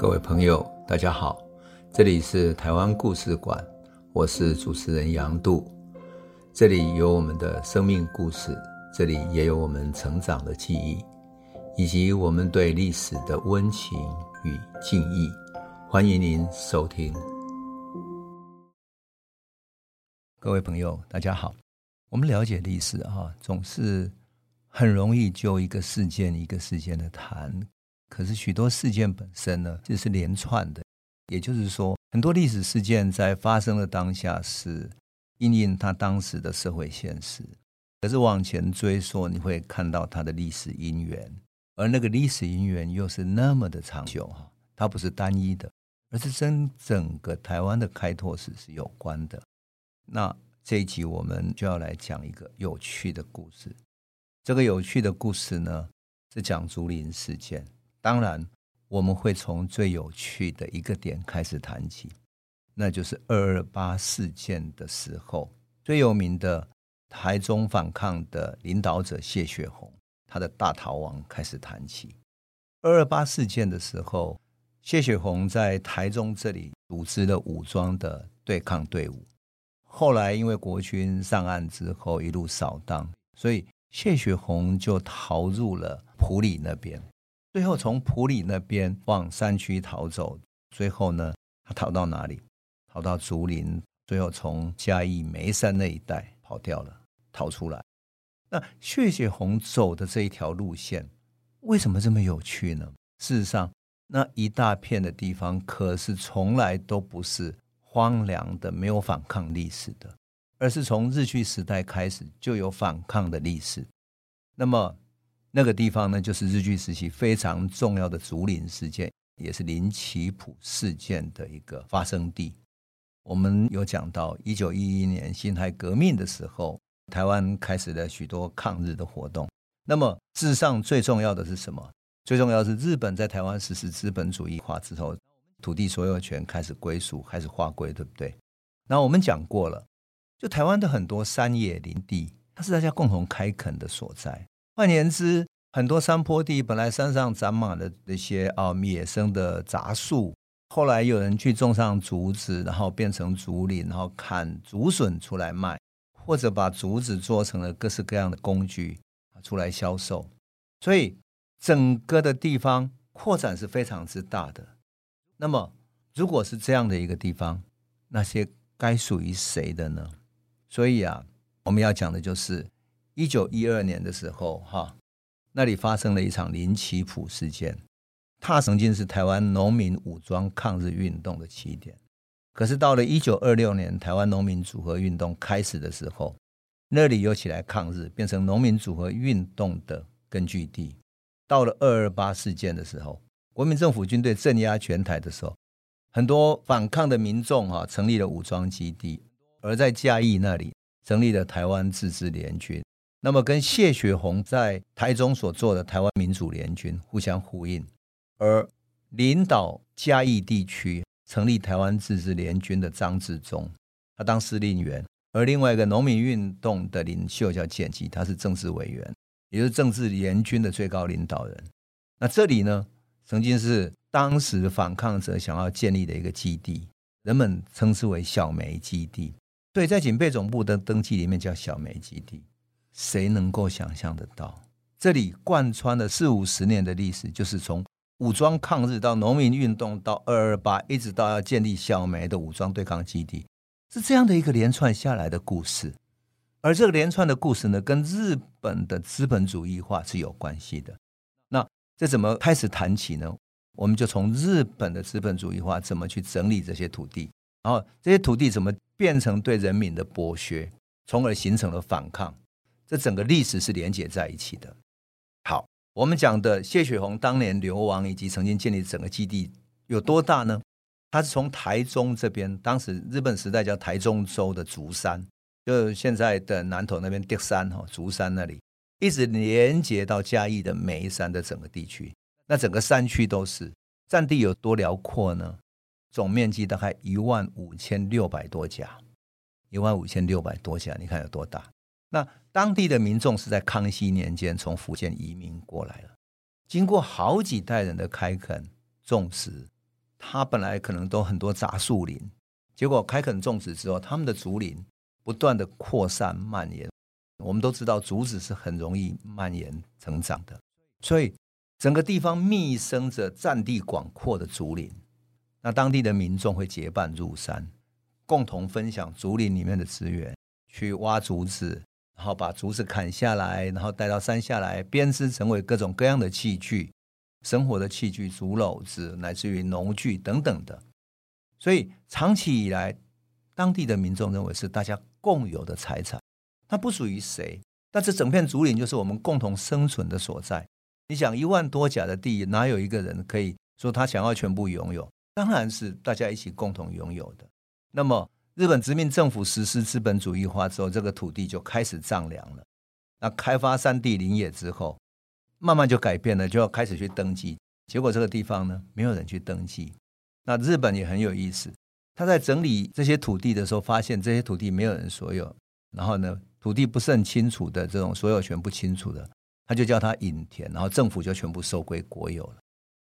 各位朋友，大家好，这里是台湾故事馆，我是主持人杨度，这里有我们的生命故事，这里也有我们成长的记忆，以及我们对历史的温情与敬意。欢迎您收听。各位朋友，大家好。我们了解历史啊，总是很容易就一个事件一个事件的谈。可是许多事件本身呢，这是连串的。也就是说，很多历史事件在发生的当下是因应它当时的社会现实。可是往前追溯，你会看到它的历史因缘，而那个历史因缘又是那么的长久哈，它不是单一的。而是跟整个台湾的开拓史是有关的。那这一集我们就要来讲一个有趣的故事。这个有趣的故事呢，是讲竹林事件。当然，我们会从最有趣的一个点开始谈起，那就是二二八事件的时候，最有名的台中反抗的领导者谢雪红，他的大逃亡开始谈起。二二八事件的时候。谢雪红在台中这里组织了武装的对抗队伍，后来因为国军上岸之后一路扫荡，所以谢雪红就逃入了埔里那边，最后从埔里那边往山区逃走，最后呢，他逃到哪里？逃到竹林，最后从嘉义梅山那一带跑掉了，逃出来。那谢雪红走的这一条路线，为什么这么有趣呢？事实上，那一大片的地方，可是从来都不是荒凉的、没有反抗历史的，而是从日据时代开始就有反抗的历史。那么那个地方呢，就是日据时期非常重要的竹林事件，也是林奇普事件的一个发生地。我们有讲到，一九一一年辛亥革命的时候，台湾开始了许多抗日的活动。那么，至上最重要的是什么？最重要是，日本在台湾实施资本主义化之后，土地所有权开始归属，开始划归，对不对？那我们讲过了，就台湾的很多山野林地，它是大家共同开垦的所在。换言之，很多山坡地本来山上长满了那些啊野生的杂树，后来有人去种上竹子，然后变成竹林，然后砍竹笋出来卖，或者把竹子做成了各式各样的工具出来销售，所以。整个的地方扩展是非常之大的。那么，如果是这样的一个地方，那些该属于谁的呢？所以啊，我们要讲的就是一九一二年的时候，哈，那里发生了一场林奇普事件。它曾经是台湾农民武装抗日运动的起点。可是到了一九二六年，台湾农民组合运动开始的时候，那里又起来抗日，变成农民组合运动的根据地。到了二二八事件的时候，国民政府军队镇压全台的时候，很多反抗的民众哈成立了武装基地，而在嘉义那里成立了台湾自治联军。那么跟谢雪红在台中所做的台湾民主联军互相呼应，而领导嘉义地区成立台湾自治联军的张治中，他当司令员，而另外一个农民运动的领袖叫简吉，他是政治委员。也就是政治联军的最高领导人。那这里呢，曾经是当时反抗者想要建立的一个基地，人们称之为小梅基地。对，在警备总部的登记里面叫小梅基地。谁能够想象得到，这里贯穿了四五十年的历史，就是从武装抗日到农民运动到二二八，一直到要建立小梅的武装对抗基地，是这样的一个连串下来的故事。而这个连串的故事呢，跟日本的资本主义化是有关系的。那这怎么开始谈起呢？我们就从日本的资本主义化怎么去整理这些土地，然后这些土地怎么变成对人民的剥削，从而形成了反抗。这整个历史是连接在一起的。好，我们讲的谢雪红当年流亡以及曾经建立整个基地有多大呢？他是从台中这边，当时日本时代叫台中州的竹山。就现在的南投那边的山哈，竹山那里一直连接到嘉义的梅山的整个地区，那整个山区都是占地有多辽阔呢？总面积大概一万五千六百多甲，一万五千六百多甲，你看有多大？那当地的民众是在康熙年间从福建移民过来了，经过好几代人的开垦种植，它本来可能都很多杂树林，结果开垦种植之后，他们的竹林不断的扩散蔓延。我们都知道竹子是很容易蔓延成长的，所以整个地方密生着占地广阔的竹林。那当地的民众会结伴入山，共同分享竹林里面的资源，去挖竹子，然后把竹子砍下来，然后带到山下来编织成为各种各样的器具。生活的器具、竹篓子，乃至于农具等等的，所以长期以来，当地的民众认为是大家共有的财产，它不属于谁。但这整片竹林就是我们共同生存的所在。你想，一万多甲的地，哪有一个人可以说他想要全部拥有？当然是大家一起共同拥有的。那么，日本殖民政府实施资本主义化之后，这个土地就开始丈量了。那开发山地林业之后，慢慢就改变了，就要开始去登记。结果这个地方呢，没有人去登记。那日本也很有意思，他在整理这些土地的时候，发现这些土地没有人所有。然后呢，土地不是很清楚的这种所有权不清楚的，他就叫他隐田，然后政府就全部收归国有了。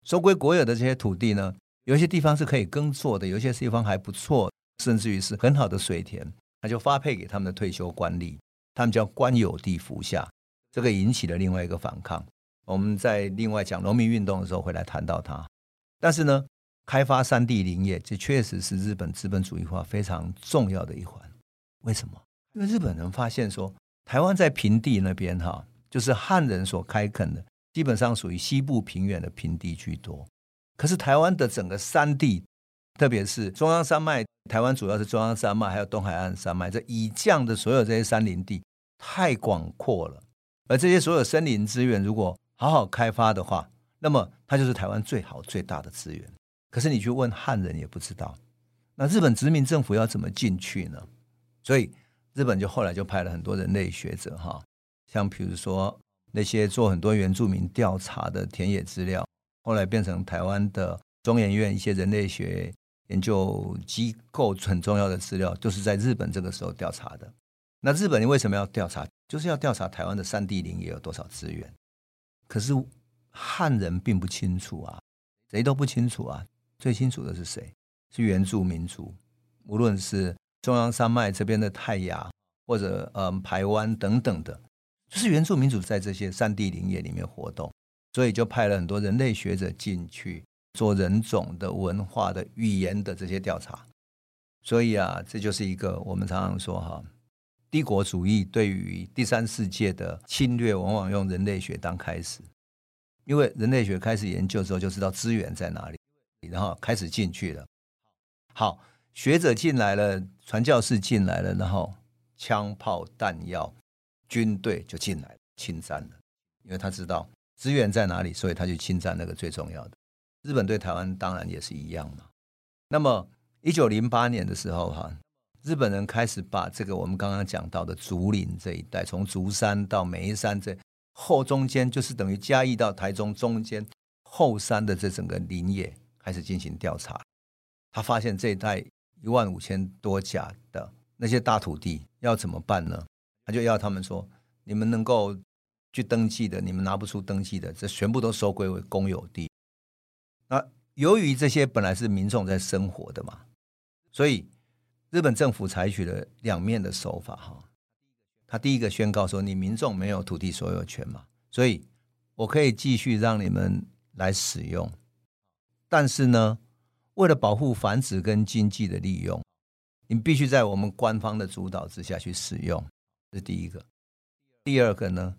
收归国有的这些土地呢，有些地方是可以耕作的，有些地方还不错，甚至于是很好的水田，他就发配给他们的退休官吏，他们叫官有地服下。这个引起了另外一个反抗。我们在另外讲农民运动的时候会来谈到它，但是呢，开发山地林业，这确实是日本资本主义化非常重要的一环。为什么？因为日本人发现说，台湾在平地那边哈，就是汉人所开垦的，基本上属于西部平原的平地居多。可是台湾的整个山地，特别是中央山脉，台湾主要是中央山脉，还有东海岸山脉，这以降的所有这些山林地太广阔了，而这些所有森林资源如果好好开发的话，那么它就是台湾最好最大的资源。可是你去问汉人也不知道，那日本殖民政府要怎么进去呢？所以日本就后来就派了很多人类学者哈，像比如说那些做很多原住民调查的田野资料，后来变成台湾的中研院一些人类学研究机构很重要的资料，就是在日本这个时候调查的。那日本人为什么要调查？就是要调查台湾的山地林业有多少资源。可是汉人并不清楚啊，谁都不清楚啊。最清楚的是谁？是原住民族，无论是中央山脉这边的泰雅，或者嗯排湾等等的，就是原住民族在这些山地林业里面活动，所以就派了很多人类学者进去做人种的文化的语言的这些调查。所以啊，这就是一个我们常常说哈。帝国主义对于第三世界的侵略，往往用人类学当开始，因为人类学开始研究之后，就知道资源在哪里，然后开始进去了。好，学者进来了，传教士进来了，然后枪炮弹药、军队就进来侵占了，因为他知道资源在哪里，所以他就侵占那个最重要的。日本对台湾当然也是一样嘛。那么，一九零八年的时候，哈。日本人开始把这个我们刚刚讲到的竹林这一带，从竹山到梅山这后中间，就是等于嘉义到台中中间后山的这整个林业开始进行调查。他发现这一带一万五千多甲的那些大土地要怎么办呢？他就要他们说：你们能够去登记的，你们拿不出登记的，这全部都收归为公有地。那由于这些本来是民众在生活的嘛，所以。日本政府采取了两面的手法，哈，他第一个宣告说，你民众没有土地所有权嘛，所以我可以继续让你们来使用，但是呢，为了保护繁殖跟经济的利用，你必须在我们官方的主导之下去使用，这是第一个。第二个呢，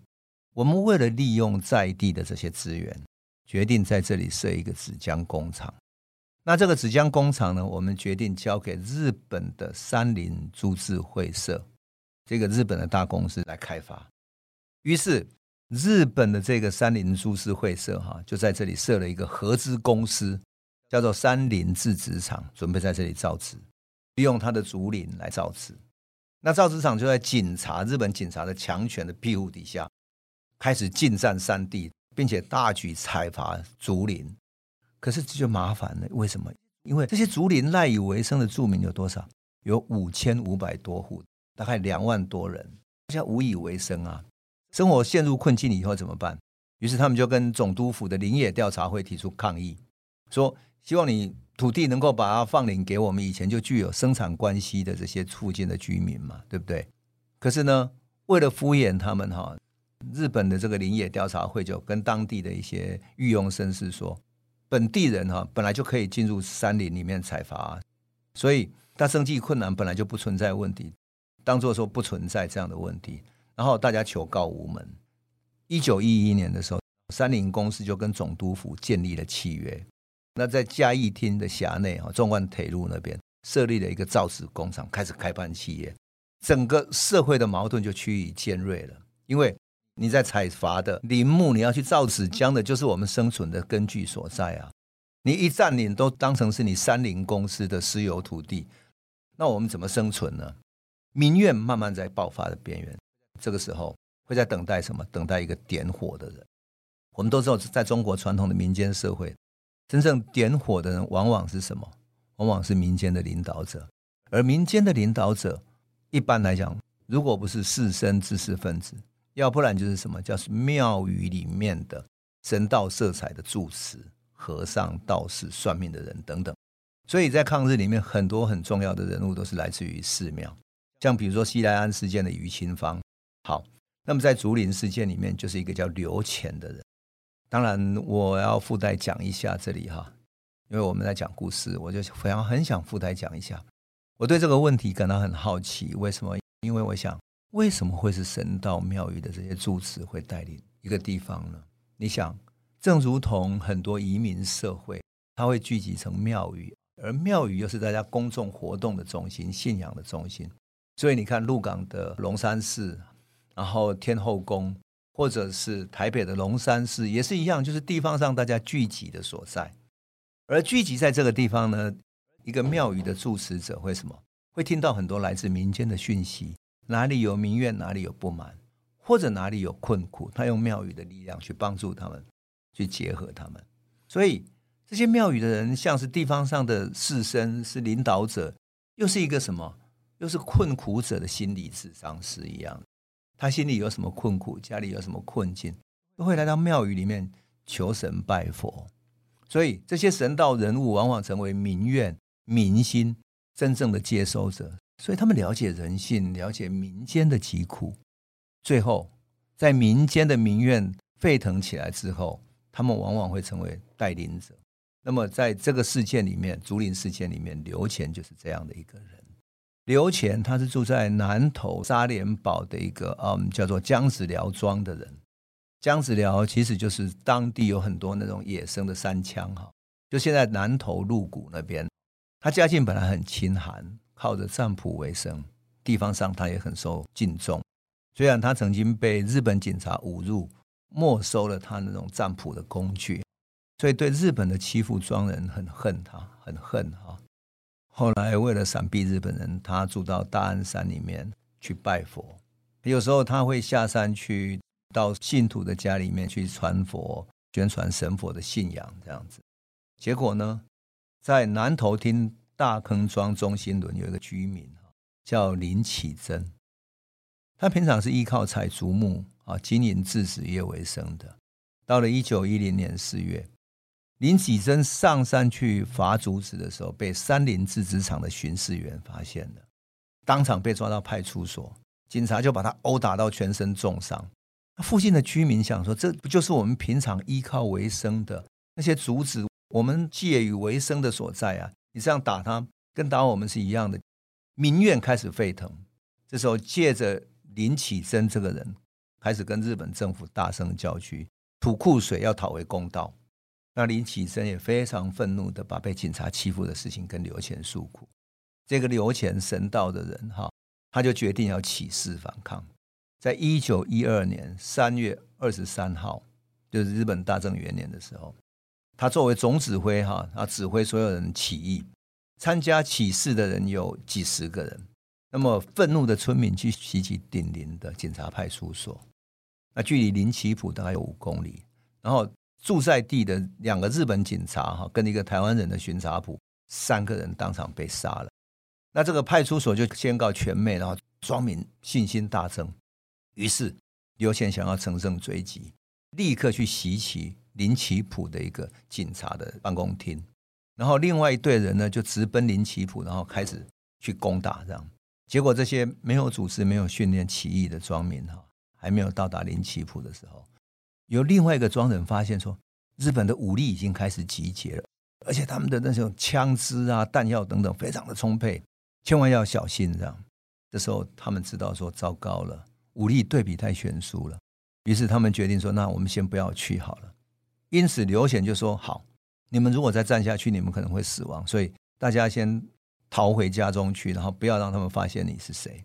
我们为了利用在地的这些资源，决定在这里设一个纸浆工厂。那这个纸浆工厂呢，我们决定交给日本的山林株式会社，这个日本的大公司来开发。于是，日本的这个山林株式会社哈，就在这里设了一个合资公司，叫做山林制纸厂，准备在这里造纸，利用它的竹林来造纸。那造纸厂就在警察日本警察的强权的庇护底下，开始进占山地，并且大举采伐竹林。可是这就麻烦了，为什么？因为这些竹林赖以为生的住民有多少？有五千五百多户，大概两万多人，大家无以为生啊，生活陷入困境以后怎么办？于是他们就跟总督府的林野调查会提出抗议，说希望你土地能够把它放领给我们以前就具有生产关系的这些附近的居民嘛，对不对？可是呢，为了敷衍他们哈，日本的这个林野调查会就跟当地的一些御用绅士说，本地人哈本来就可以进入山林里面采伐，所以他生计困难本来就不存在问题，当做说不存在这样的问题，然后大家求告无门。一九一一年的时候，山林公司就跟总督府建立了契约。那在嘉义厅的辖内啊，纵贯铁路那边设立了一个造纸工厂，开始开办企业。整个社会的矛盾就趋于尖锐了。因为你在采伐的林木，你要去造纸浆的，就是我们生存的根据所在啊。你一占领都当成是你三林公司的私有土地，那我们怎么生存呢？民怨慢慢在爆发的边缘。这个时候。会在等待什么？等待一个点火的人。我们都知道，在中国传统的民间社会，真正点火的人往往是什么？往往是民间的领导者。而民间的领导者，一般来讲，如果不是士绅知识分子，要不然就是什么？叫是庙宇里面的神道色彩的住持、和尚、道士、算命的人等等。所以在抗日里面，很多很重要的人物都是来自于寺庙，像比如说西来庵事件的于清芳。好。那么在竹林事件里面，就是一个叫刘干的人。当然，我要附带讲一下这里哈，因为我们在讲故事，我就非常很想附带讲一下。我对这个问题感到很好奇，为什么？因为我想，为什么会是神道庙宇的这些住持会带领一个地方呢？你想，正如同很多移民社会，它会聚集成庙宇，而庙宇又是大家公众活动的中心、信仰的中心。所以你看，鹿港的龙山寺。然后天后宫，或者是台北的龙山寺，也是一样，就是地方上大家聚集的所在。而聚集在这个地方呢，一个庙宇的住持者会什么？会听到很多来自民间的讯息，哪里有民怨，哪里有不满，或者哪里有困苦，他用庙宇的力量去帮助他们，去结合他们。所以这些庙宇的人，像是地方上的士绅，是领导者，又是一个什么？又是困苦者的心理智商师一样。他心里有什么困苦，家里有什么困境，都会来到庙宇里面求神拜佛。所以这些神道人物往往成为民怨民心真正的接收者。所以他们了解人性，了解民间的疾苦。最后，在民间的民怨沸腾起来之后，他们往往会成为带领者。那么，在这个事件里面，竹林事件里面，刘乾就是这样的一个人。刘乾他是住在南投沙连堡的一个嗯，叫做姜子寮庄的人。姜子寮其实就是当地有很多那种野生的山羌哈，就现在南投鹿谷那边。他家境本来很清寒，靠着占卜为生，地方上他也很受敬重。虽然他曾经被日本警察侮辱，没收了他那种占卜的工具，所以对日本的欺负庄人很恨他，很恨哈。后来为了闪避日本人，他住到大安山里面去拜佛。有时候他会下山去到信徒的家里面去传佛、宣传神佛的信仰，这样子。结果呢，在南投厅大坑庄中心仑有一个居民叫林启珍，他平常是依靠采竹木啊经营制纸业为生的。到了一九一零年四月。林启珍上山去伐竹子的时候，被山林制纸厂的巡视员发现了，当场被抓到派出所，警察就把他殴打到全身重伤。附近的居民想说：“这不就是我们平常依靠为生的那些竹子，我们借以为生的所在啊？你这样打他，跟打我们是一样的。”民怨开始沸腾。这时候，借着林启珍这个人，开始跟日本政府大声叫屈，吐苦水，要讨回公道。那林启珍也非常愤怒的把被警察欺负的事情跟刘干诉苦。这个刘干神道的人哈，他就决定要起事反抗。在一九一二年三月二十三号，就是日本大正元年的时候，他作为总指挥哈，他指挥所有人起义。参加起事的人有几十个人。那么愤怒的村民去袭击顶林的警察派出所，那距离林奇埔大概有五公里，然后。住在地的两个日本警察哈，跟一个台湾人的巡查捕，三个人当场被杀了。那这个派出所就宣告全灭，然后庄民信心大增。于是刘干想要乘胜追击，立刻去袭击林奇普的一个警察的办公厅。然后另外一队人呢就直奔林奇普，然后开始去攻打，这样。结果这些没有组织、没有训练起义的庄民哈，还没有到达林奇普的时候，有另外一个庄人发现说，日本的武力已经开始集结了，而且他们的那种枪支啊、弹药等等非常的充沛，千万要小心这样。这时候他们知道说，糟糕了，武力对比太悬殊了，于是他们决定说，那我们先不要去好了。因此刘显就说：“好，你们如果再站下去，你们可能会死亡，所以大家先。”逃回家中去，然后不要让他们发现你是谁。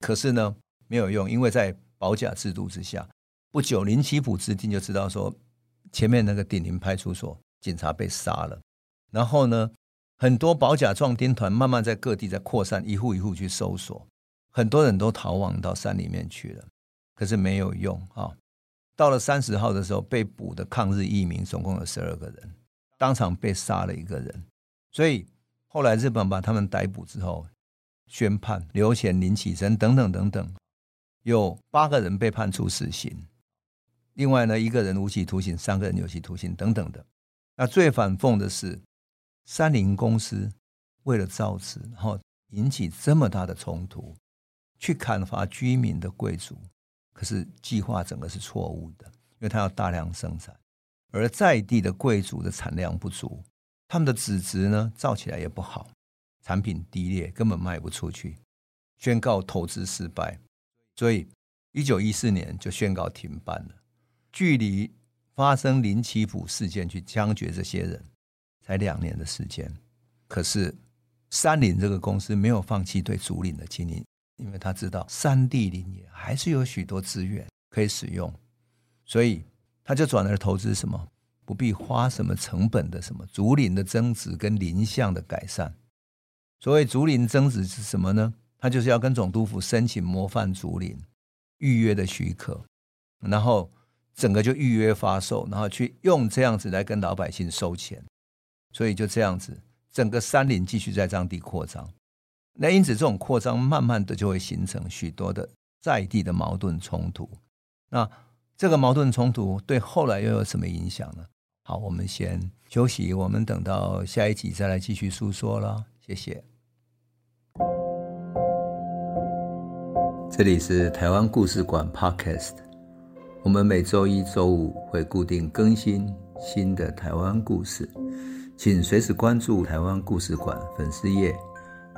可是呢，没有用，因为在保甲制度之下，不久林奇普之定就知道说，前面那个顶林派出所警察被杀了。然后呢，很多保甲壮丁团慢慢在各地在扩散，一户一户去搜索，很多人都逃亡到山里面去了。可是没有用啊！到了三十号的时候，被捕的抗日义民总共有十二个人，当场被杀了一个人，所以。后来日本把他们逮捕之后，宣判刘显、林启珍等等等等，有八个人被判处死刑。另外呢，一个人无期徒刑，三个人有期徒刑等等的。那最反讽的是，三菱公司为了造次，然后引起这么大的冲突，去砍伐居民的贵族，可是计划整个是错误的，因为他要大量生产，而在地的贵族的产量不足。他们的纸质呢，造起来也不好，产品低劣，根本卖不出去，宣告投资失败，所以一九一四年就宣告停办了。距离发生林奇普事件去枪决这些人，才两年的时间。可是三菱这个公司没有放弃对竹林的经营，因为他知道山地林业还是有许多资源可以使用，所以他就转而投资什么？不必花什么成本的什么竹林的增值跟林相的改善。所谓竹林增值是什么呢？他就是要跟总督府申请模范竹林预约的许可，然后整个就预约发售，然后去用这样子来跟老百姓收钱。所以就这样子，整个山林继续在当地扩张。那因此这种扩张慢慢的就会形成许多的在地的矛盾冲突。那这个矛盾冲突对后来又有什么影响呢？好，我们先休息，我们等到下一集再来继续诉说了。谢谢。这里是台湾故事馆 Podcast，我们每周一、周五会固定更新新的台湾故事，请随时关注台湾故事馆粉丝页，